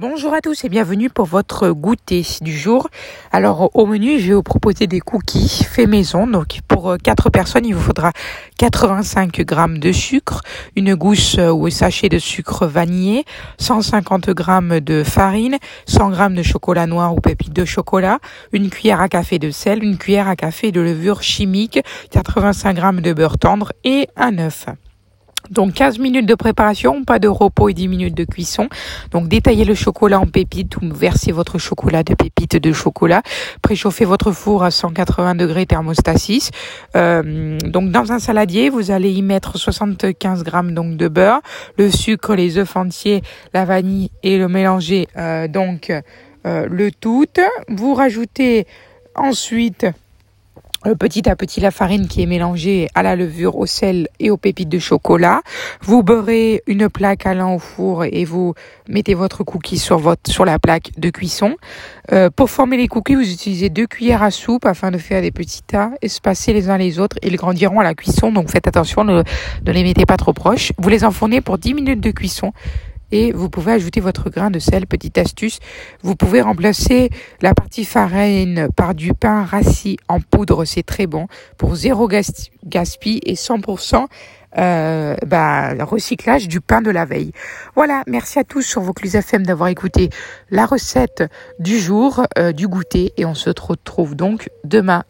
Bonjour à tous et bienvenue pour votre goûter du jour. Alors au menu, je vais vous proposer des cookies faits maison. Donc pour 4 euh, personnes, il vous faudra 85 g de sucre, une gousse euh, ou un sachet de sucre vanillé, 150 g de farine, 100 g de chocolat noir ou pépite de chocolat, une cuillère à café de sel, une cuillère à café de levure chimique, 85 g de beurre tendre et un œuf. Donc 15 minutes de préparation, pas de repos et 10 minutes de cuisson. Donc détaillez le chocolat en pépites ou versez votre chocolat de pépites de chocolat. Préchauffez votre four à 180 degrés thermostat 6. Euh, donc dans un saladier, vous allez y mettre 75 grammes donc de beurre, le sucre, les œufs entiers, la vanille et le mélanger euh, donc euh, le tout. Vous rajoutez ensuite petit à petit la farine qui est mélangée à la levure, au sel et aux pépites de chocolat. Vous beurrez une plaque allant au four et vous mettez votre cookie sur votre sur la plaque de cuisson. Euh, pour former les cookies, vous utilisez deux cuillères à soupe afin de faire des petits tas espacés les uns les autres. Ils grandiront à la cuisson, donc faites attention, ne, ne les mettez pas trop proches. Vous les enfournez pour 10 minutes de cuisson et vous pouvez ajouter votre grain de sel. Petite astuce, vous pouvez remplacer la partie farine par du pain rassis en poudre, c'est très bon pour zéro gaspille et 100% euh, bah, recyclage du pain de la veille. Voilà, merci à tous sur vos Vaucluse FM d'avoir écouté la recette du jour, euh, du goûter et on se retrouve donc demain